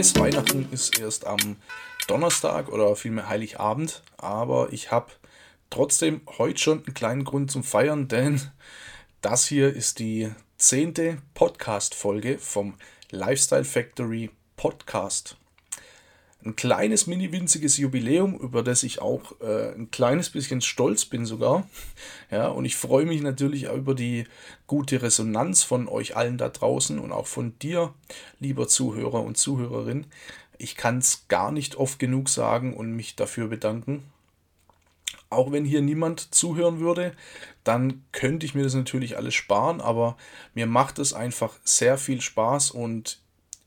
Weiß, Weihnachten ist erst am Donnerstag oder vielmehr Heiligabend, aber ich habe trotzdem heute schon einen kleinen Grund zum Feiern, denn das hier ist die zehnte Podcast-Folge vom Lifestyle Factory Podcast ein kleines, mini winziges Jubiläum, über das ich auch äh, ein kleines bisschen stolz bin sogar. Ja, und ich freue mich natürlich über die gute Resonanz von euch allen da draußen und auch von dir, lieber Zuhörer und Zuhörerin. Ich kann es gar nicht oft genug sagen und mich dafür bedanken. Auch wenn hier niemand zuhören würde, dann könnte ich mir das natürlich alles sparen, aber mir macht es einfach sehr viel Spaß und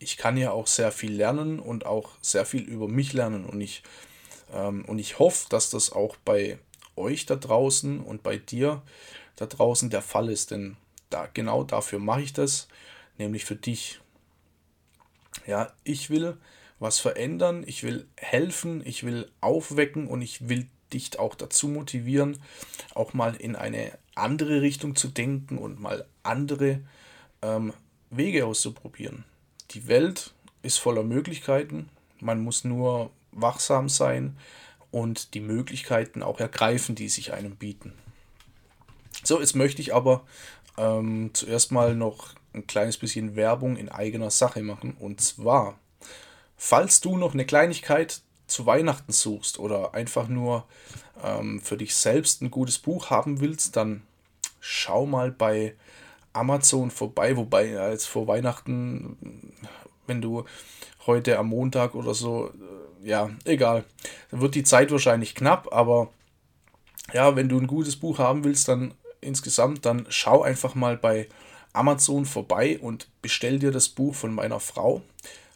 ich kann ja auch sehr viel lernen und auch sehr viel über mich lernen. Und ich, ähm, und ich hoffe, dass das auch bei euch da draußen und bei dir da draußen der Fall ist. Denn da, genau dafür mache ich das, nämlich für dich. Ja, ich will was verändern, ich will helfen, ich will aufwecken und ich will dich auch dazu motivieren, auch mal in eine andere Richtung zu denken und mal andere ähm, Wege auszuprobieren die Welt ist voller Möglichkeiten. Man muss nur wachsam sein und die Möglichkeiten auch ergreifen, die sich einem bieten. So, jetzt möchte ich aber ähm, zuerst mal noch ein kleines bisschen Werbung in eigener Sache machen. Und zwar, falls du noch eine Kleinigkeit zu Weihnachten suchst oder einfach nur ähm, für dich selbst ein gutes Buch haben willst, dann schau mal bei Amazon vorbei, wobei jetzt vor Weihnachten, wenn du heute am Montag oder so, äh, ja, egal, dann wird die Zeit wahrscheinlich knapp, aber ja, wenn du ein gutes Buch haben willst, dann insgesamt, dann schau einfach mal bei Amazon vorbei und bestell dir das Buch von meiner Frau,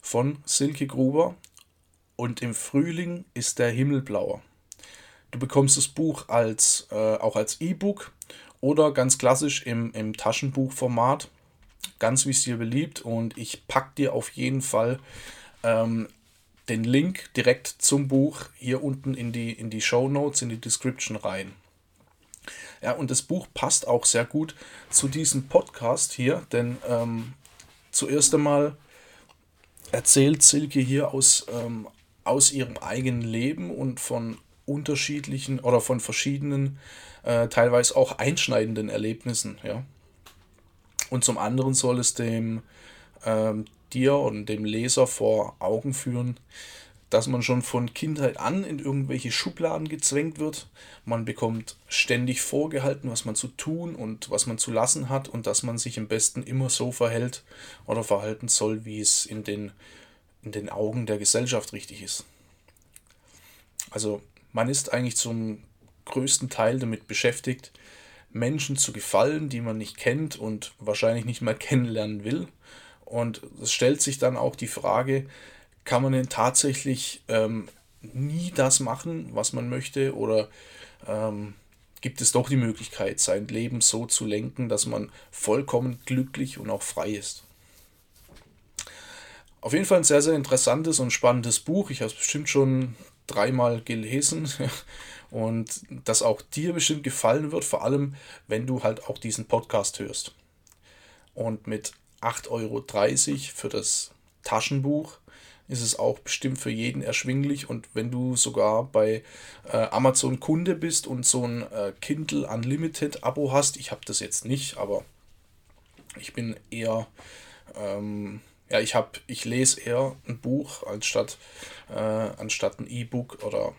von Silke Gruber. Und im Frühling ist der Himmel blauer. Du bekommst das Buch als, äh, auch als E-Book oder ganz klassisch im, im Taschenbuchformat, ganz wie es dir beliebt. Und ich packe dir auf jeden Fall ähm, den Link direkt zum Buch hier unten in die, in die Show Notes, in die Description rein. Ja, und das Buch passt auch sehr gut zu diesem Podcast hier, denn ähm, zuerst einmal erzählt Silke hier aus, ähm, aus ihrem eigenen Leben und von unterschiedlichen oder von verschiedenen, äh, teilweise auch einschneidenden Erlebnissen. Ja? Und zum anderen soll es dem ähm, dir und dem Leser vor Augen führen, dass man schon von Kindheit an in irgendwelche Schubladen gezwängt wird. Man bekommt ständig vorgehalten, was man zu tun und was man zu lassen hat und dass man sich im besten immer so verhält oder verhalten soll, wie es in den, in den Augen der Gesellschaft richtig ist. Also man ist eigentlich zum größten Teil damit beschäftigt, Menschen zu gefallen, die man nicht kennt und wahrscheinlich nicht mal kennenlernen will. Und es stellt sich dann auch die Frage, kann man denn tatsächlich ähm, nie das machen, was man möchte? Oder ähm, gibt es doch die Möglichkeit, sein Leben so zu lenken, dass man vollkommen glücklich und auch frei ist? Auf jeden Fall ein sehr, sehr interessantes und spannendes Buch. Ich habe es bestimmt schon dreimal gelesen und das auch dir bestimmt gefallen wird, vor allem wenn du halt auch diesen Podcast hörst. Und mit 8,30 Euro für das Taschenbuch ist es auch bestimmt für jeden erschwinglich und wenn du sogar bei äh, Amazon Kunde bist und so ein äh, Kindle Unlimited Abo hast, ich habe das jetzt nicht, aber ich bin eher ähm, ja, ich habe, ich lese eher ein Buch anstatt, äh, anstatt ein E-Book oder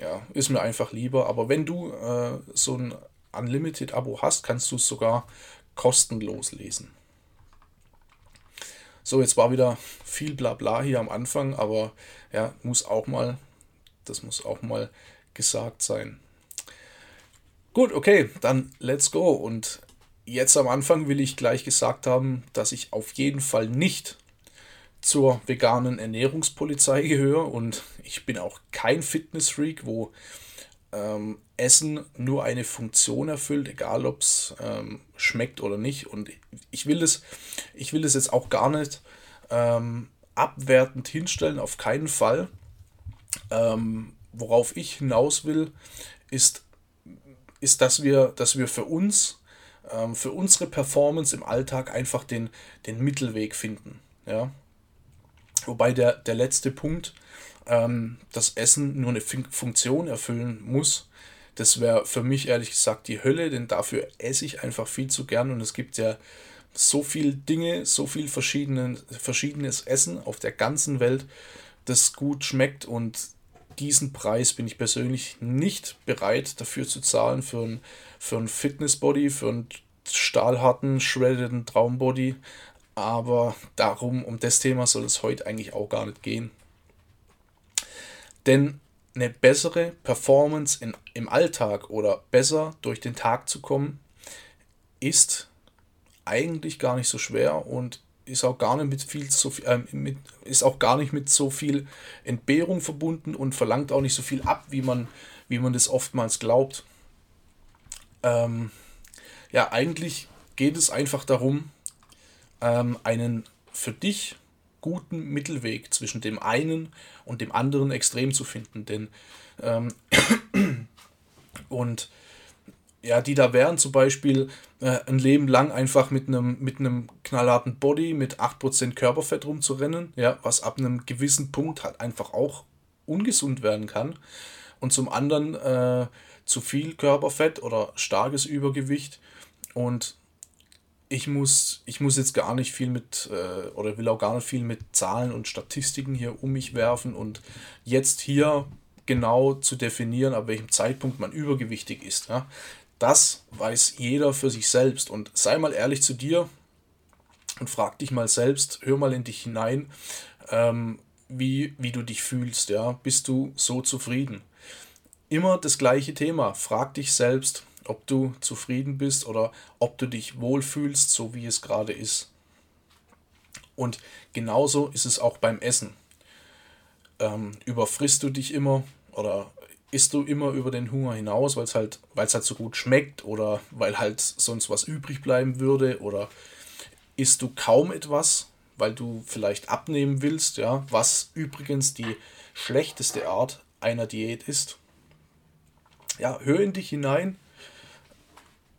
ja, ist mir einfach lieber. Aber wenn du äh, so ein Unlimited-Abo hast, kannst du es sogar kostenlos lesen. So, jetzt war wieder viel Blabla hier am Anfang, aber ja, muss auch mal, das muss auch mal gesagt sein. Gut, okay, dann let's go. Und jetzt am Anfang will ich gleich gesagt haben, dass ich auf jeden Fall nicht zur veganen Ernährungspolizei gehöre und ich bin auch kein Fitnessfreak, wo ähm, Essen nur eine Funktion erfüllt, egal ob es ähm, schmeckt oder nicht. Und ich will das, ich will das jetzt auch gar nicht ähm, abwertend hinstellen, auf keinen Fall. Ähm, worauf ich hinaus will, ist, ist dass, wir, dass wir für uns, ähm, für unsere Performance im Alltag einfach den, den Mittelweg finden. Ja? Wobei der, der letzte Punkt, ähm, das Essen nur eine Funktion erfüllen muss, das wäre für mich ehrlich gesagt die Hölle, denn dafür esse ich einfach viel zu gern und es gibt ja so viele Dinge, so viel verschiedene, verschiedenes Essen auf der ganzen Welt, das gut schmeckt und diesen Preis bin ich persönlich nicht bereit dafür zu zahlen für ein, für ein Fitnessbody, für einen stahlharten, shreddeden Traumbody. Aber darum, um das Thema soll es heute eigentlich auch gar nicht gehen. Denn eine bessere Performance in, im Alltag oder besser durch den Tag zu kommen, ist eigentlich gar nicht so schwer und ist auch gar nicht mit viel so viel, äh, mit, ist auch gar nicht mit so viel Entbehrung verbunden und verlangt auch nicht so viel ab, wie man, wie man das oftmals glaubt. Ähm, ja, eigentlich geht es einfach darum, ähm, einen für dich guten Mittelweg zwischen dem einen und dem anderen Extrem zu finden. Denn ähm, und ja, die da wären zum Beispiel äh, ein Leben lang einfach mit einem mit knallharten Body mit 8% Körperfett rumzurennen, ja, was ab einem gewissen Punkt halt einfach auch ungesund werden kann. Und zum anderen äh, zu viel Körperfett oder starkes Übergewicht. Und ich muss, ich muss jetzt gar nicht viel mit, äh, oder will auch gar nicht viel mit Zahlen und Statistiken hier um mich werfen und jetzt hier genau zu definieren, ab welchem Zeitpunkt man übergewichtig ist. Ja? Das weiß jeder für sich selbst. Und sei mal ehrlich zu dir und frag dich mal selbst, hör mal in dich hinein, ähm, wie, wie du dich fühlst. Ja? Bist du so zufrieden? Immer das gleiche Thema. Frag dich selbst, ob du zufrieden bist oder ob du dich wohlfühlst, so wie es gerade ist. Und genauso ist es auch beim Essen. Ähm, überfrisst du dich immer oder isst du immer über den Hunger hinaus, weil es halt, halt so gut schmeckt oder weil halt sonst was übrig bleiben würde oder isst du kaum etwas, weil du vielleicht abnehmen willst, ja, was übrigens die schlechteste Art einer Diät ist. Ja, hör in dich hinein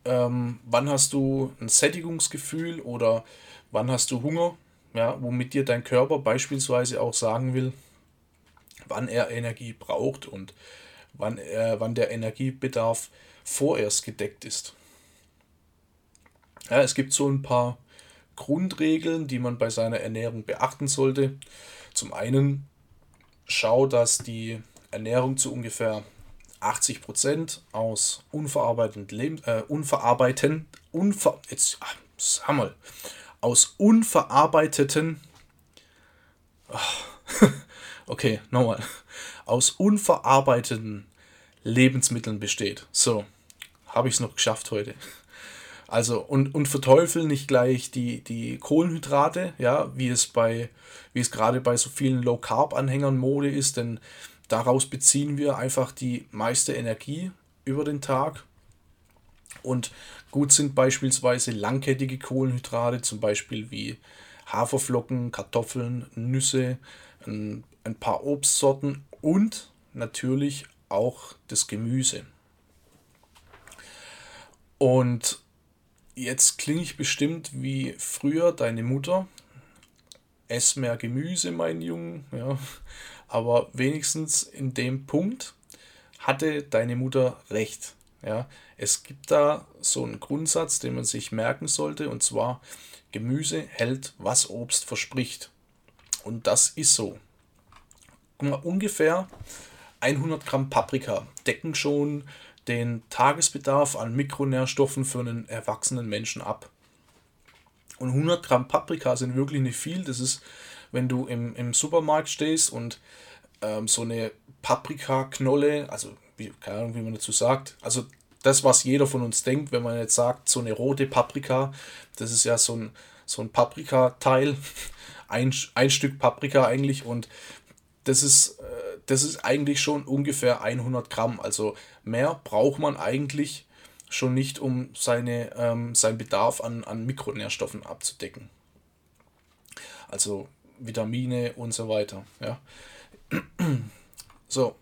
ähm, wann hast du ein Sättigungsgefühl oder wann hast du Hunger, ja, womit dir dein Körper beispielsweise auch sagen will, wann er Energie braucht und wann, er, wann der Energiebedarf vorerst gedeckt ist. Ja, es gibt so ein paar Grundregeln, die man bei seiner Ernährung beachten sollte. Zum einen, schau, dass die Ernährung zu ungefähr 80% aus unverarbeiteten Leben, äh, unverarbeiteten, unver, jetzt, ach, sag mal, aus unverarbeiteten, ach, okay, nochmal, aus unverarbeiteten Lebensmitteln besteht. So, habe ich es noch geschafft heute. Also, und, und verteufeln nicht gleich die, die Kohlenhydrate, ja, wie es bei, wie es gerade bei so vielen Low-Carb-Anhängern Mode ist, denn Daraus beziehen wir einfach die meiste Energie über den Tag. Und gut sind beispielsweise langkettige Kohlenhydrate, zum Beispiel wie Haferflocken, Kartoffeln, Nüsse, ein, paar Obstsorten und natürlich auch das Gemüse. Und jetzt klinge ich bestimmt wie früher deine Mutter. Ess mehr Gemüse, mein Junge. Ja. Aber wenigstens in dem Punkt hatte deine Mutter recht. Ja, es gibt da so einen Grundsatz, den man sich merken sollte, und zwar Gemüse hält, was Obst verspricht. Und das ist so. Ungefähr 100 Gramm Paprika decken schon den Tagesbedarf an Mikronährstoffen für einen erwachsenen Menschen ab. Und 100 Gramm Paprika sind wirklich nicht viel. Das ist wenn du im, im Supermarkt stehst und ähm, so eine Paprikaknolle, also wie, keine Ahnung, wie man dazu sagt, also das, was jeder von uns denkt, wenn man jetzt sagt, so eine rote Paprika, das ist ja so ein, so ein Paprika-Teil, ein, ein Stück Paprika eigentlich und das ist, äh, das ist eigentlich schon ungefähr 100 Gramm. Also mehr braucht man eigentlich schon nicht, um seine, ähm, seinen Bedarf an, an Mikronährstoffen abzudecken. Also Vitamine und so weiter. Ja. So.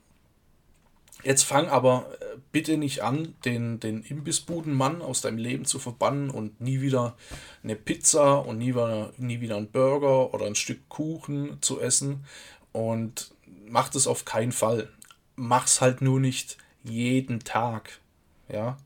Jetzt fang aber äh, bitte nicht an, den, den Imbissbudenmann aus deinem Leben zu verbannen und nie wieder eine Pizza und nie wieder, nie wieder einen Burger oder ein Stück Kuchen zu essen. Und mach das auf keinen Fall. Mach's halt nur nicht jeden Tag. Ja.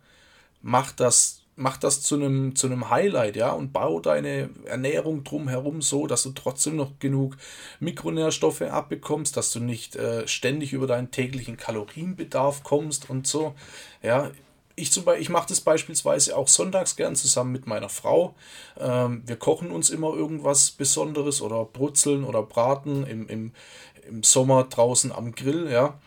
Mach das mach das zu einem, zu einem Highlight, ja, und bau deine Ernährung drumherum so, dass du trotzdem noch genug Mikronährstoffe abbekommst, dass du nicht äh, ständig über deinen täglichen Kalorienbedarf kommst und so. Ja, ich, zum Beispiel, ich mache das beispielsweise auch sonntags gern zusammen mit meiner Frau. Ähm, wir kochen uns immer irgendwas Besonderes oder brutzeln oder braten im, im, im Sommer draußen am Grill, ja.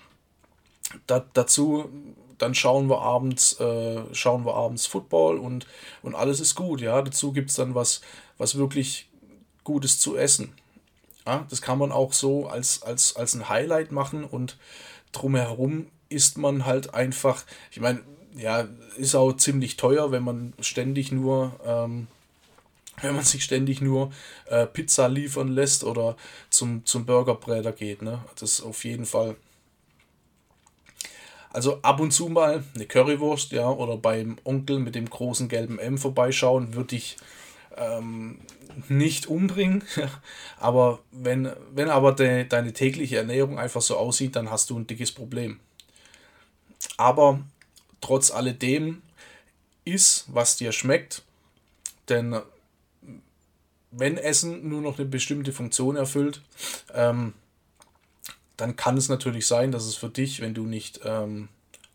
Da, dazu dann schauen wir abends, äh, schauen wir abends Football und, und alles ist gut. Ja, dazu gibt es dann was, was wirklich Gutes zu essen. Ja, das kann man auch so als, als, als ein Highlight machen und drumherum isst man halt einfach, ich meine, ja, ist auch ziemlich teuer, wenn man ständig nur, ähm, wenn man sich ständig nur äh, Pizza liefern lässt oder zum, zum Burgerbräter geht. Ne? Das ist auf jeden Fall also ab und zu mal eine Currywurst, ja, oder beim Onkel mit dem großen gelben M vorbeischauen, würde ich ähm, nicht umbringen. aber wenn, wenn aber de, deine tägliche Ernährung einfach so aussieht, dann hast du ein dickes Problem. Aber trotz alledem ist, was dir schmeckt, denn wenn Essen nur noch eine bestimmte Funktion erfüllt, ähm, dann kann es natürlich sein, dass es für dich, wenn du nicht ähm,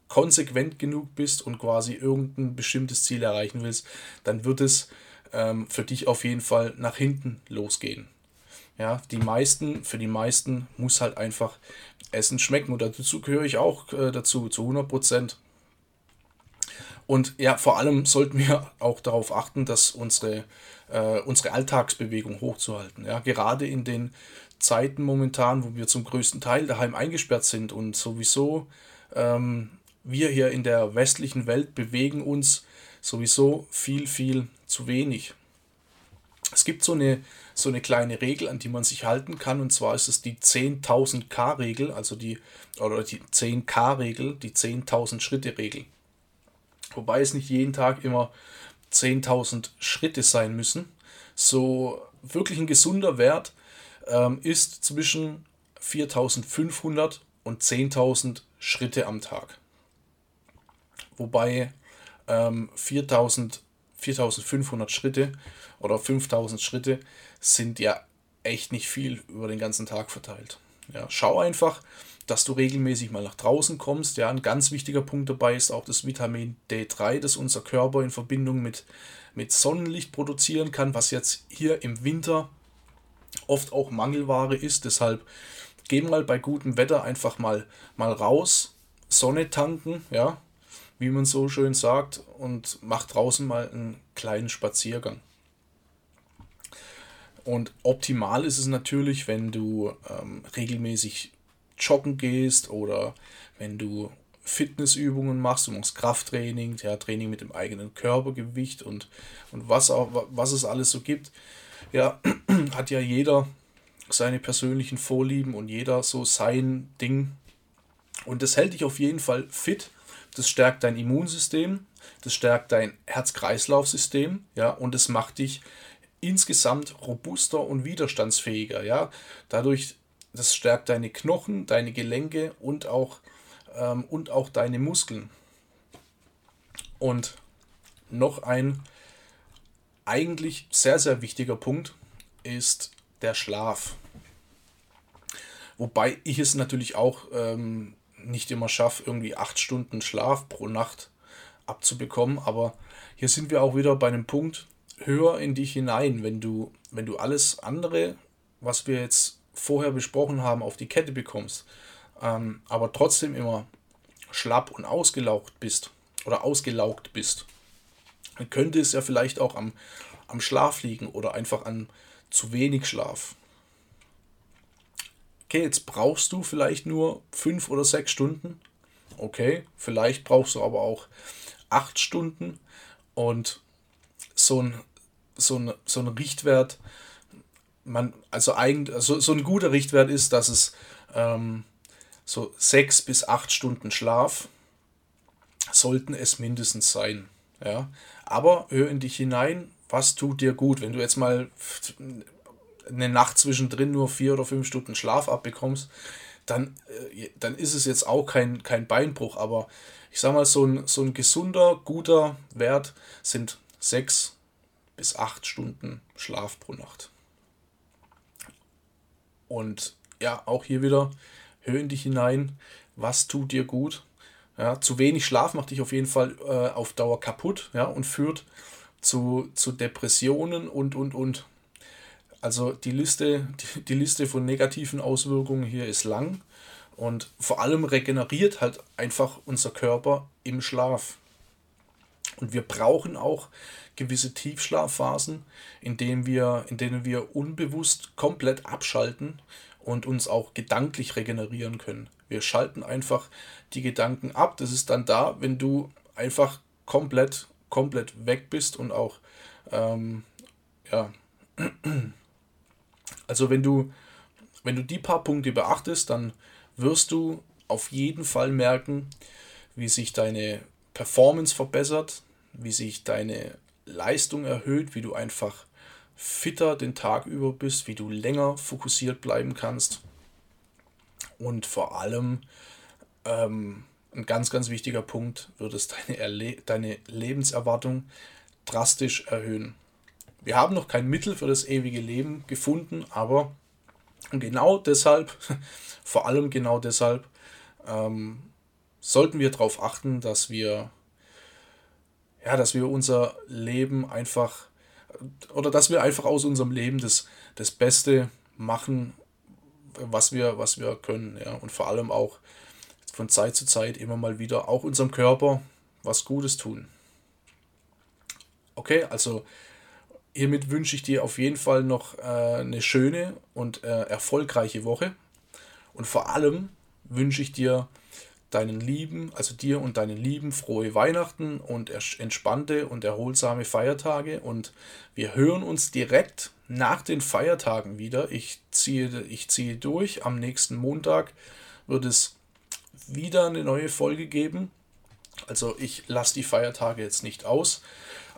konsequent genug bist und quasi irgendein bestimmtes Ziel erreichen willst, dann wird es ähm, für dich auf jeden Fall nach hinten losgehen. Ja, die meisten, für die meisten muss halt einfach Essen schmecken und dazu gehöre ich auch äh, dazu, zu 100 Prozent. Und ja, vor allem sollten wir auch darauf achten, dass unsere, äh, unsere Alltagsbewegung hochzuhalten. Ja, gerade in den Zeiten momentan, wo wir zum größten Teil daheim eingesperrt sind und sowieso ähm, wir hier in der westlichen Welt bewegen uns sowieso viel, viel zu wenig. Es gibt so eine, so eine kleine Regel, an die man sich halten kann, und zwar ist es die 10.000 K-Regel, also die, oder die 10K-Regel, die 10.000 Schritte-Regel. Wobei es nicht jeden Tag immer 10.000 Schritte sein müssen. So wirklich ein gesunder Wert ähm, ist zwischen 4.500 und 10.000 Schritte am Tag. Wobei ähm, 4.000, 4.500 Schritte oder 5.000 Schritte sind ja echt nicht viel über den ganzen Tag verteilt. Ja, schau einfach, dass du regelmäßig mal nach draußen kommst. Ja, ein ganz wichtiger Punkt dabei ist auch das Vitamin D3, das unser Körper in Verbindung mit, mit Sonnenlicht produzieren kann, was jetzt hier im Winter oft auch Mangelware ist. Deshalb geh mal bei gutem Wetter einfach mal, mal raus, Sonne tanken, ja, wie man so schön sagt, und mach draußen mal einen kleinen Spaziergang. Und optimal ist es natürlich, wenn du ähm, regelmäßig joggen gehst oder wenn du Fitnessübungen machst, du machst Krafttraining, ja, Training mit dem eigenen Körpergewicht und, und was, auch, was es alles so gibt. Ja, hat ja jeder seine persönlichen Vorlieben und jeder so sein Ding. Und das hält dich auf jeden Fall fit. Das stärkt dein Immunsystem, das stärkt dein Herz-Kreislauf-System, ja, und es macht dich insgesamt robuster und widerstandsfähiger, ja. Dadurch, das stärkt deine Knochen, deine Gelenke und auch, ähm, und auch deine Muskeln. Und noch ein eigentlich sehr, sehr wichtiger Punkt ist der Schlaf. Wobei ich es natürlich auch ähm, nicht immer schaffe, irgendwie acht Stunden Schlaf pro Nacht abzubekommen. Aber hier sind wir auch wieder bei einem Punkt höher in dich hinein, wenn du, wenn du alles andere, was wir jetzt vorher besprochen haben, auf die Kette bekommst, ähm, aber trotzdem immer schlapp und ausgelaugt bist oder ausgelaugt bist, dann könnte es ja vielleicht auch am, am Schlaf liegen oder einfach an zu wenig Schlaf. Okay, jetzt brauchst du vielleicht nur fünf oder sechs Stunden. Okay, vielleicht brauchst du aber auch acht Stunden. Und so ein, so ein, so ein Richtwert, man, also eigentlich, also so ein guter Richtwert ist, dass es ähm, so sechs bis acht Stunden Schlaf sollten es mindestens sein. Ja? Aber hör in dich hinein, was tut dir gut. Wenn du jetzt mal eine Nacht zwischendrin nur vier oder fünf Stunden Schlaf abbekommst, dann, äh, dann ist es jetzt auch kein, kein Beinbruch. Aber ich sag mal, so ein, so ein gesunder, guter Wert sind sechs bis acht Stunden Schlaf pro Nacht. Und ja, auch hier wieder, hör in dich hinein, was tut dir gut. Ja, zu wenig Schlaf macht dich auf jeden Fall äh, auf Dauer kaputt ja, und führt zu, zu Depressionen und, und, und. Also die Liste, die, die Liste von negativen Auswirkungen hier ist lang und vor allem regeneriert halt einfach unser Körper im Schlaf. Und wir brauchen auch gewisse Tiefschlafphasen, in denen wir, in denen wir unbewusst komplett abschalten und uns auch gedanklich regenerieren können. Wir schalten einfach die Gedanken ab. Das ist dann da, wenn du einfach komplett, komplett weg bist und auch, ähm, ja, also wenn du, wenn du die paar Punkte beachtest, dann wirst du auf jeden Fall merken, wie sich deine Performance verbessert, wie sich deine Leistung erhöht, wie du einfach fitter den Tag über bist, wie du länger fokussiert bleiben kannst und vor allem ähm, ein ganz, ganz wichtiger Punkt, wird es deine, Erle deine Lebenserwartung drastisch erhöhen. Wir haben noch kein Mittel für das ewige Leben gefunden, aber genau deshalb, vor allem genau deshalb, ähm, sollten wir darauf achten, dass wir, ja, dass wir unser Leben einfach, oder dass wir einfach aus unserem Leben das, das Beste machen, was wir, was wir können. Ja? Und vor allem auch von Zeit zu Zeit immer mal wieder auch unserem Körper was Gutes tun. Okay, also hiermit wünsche ich dir auf jeden Fall noch äh, eine schöne und äh, erfolgreiche Woche. Und vor allem wünsche ich dir deinen Lieben, also dir und deinen Lieben frohe Weihnachten und entspannte und erholsame Feiertage. Und wir hören uns direkt nach den Feiertagen wieder. Ich ziehe, ich ziehe durch. Am nächsten Montag wird es wieder eine neue Folge geben. Also ich lasse die Feiertage jetzt nicht aus.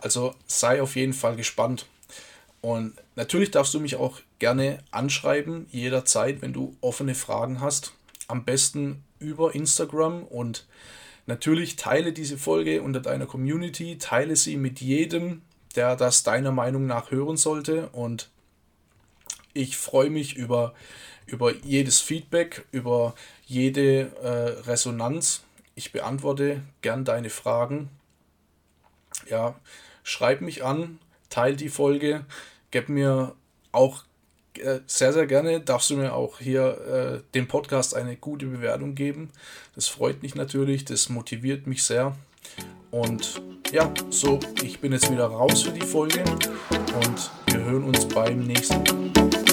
Also sei auf jeden Fall gespannt. Und natürlich darfst du mich auch gerne anschreiben, jederzeit, wenn du offene Fragen hast. Am besten über Instagram und natürlich teile diese Folge unter deiner Community, teile sie mit jedem, der das deiner Meinung nach hören sollte und ich freue mich über, über jedes Feedback, über jede äh, Resonanz. Ich beantworte gern deine Fragen. Ja, schreib mich an, teile die Folge, gib mir auch äh, sehr, sehr gerne darfst du mir auch hier äh, dem Podcast eine gute Bewertung geben. Das freut mich natürlich, das motiviert mich sehr. Und ja, so, ich bin jetzt wieder raus für die Folge und wir hören uns beim nächsten Mal.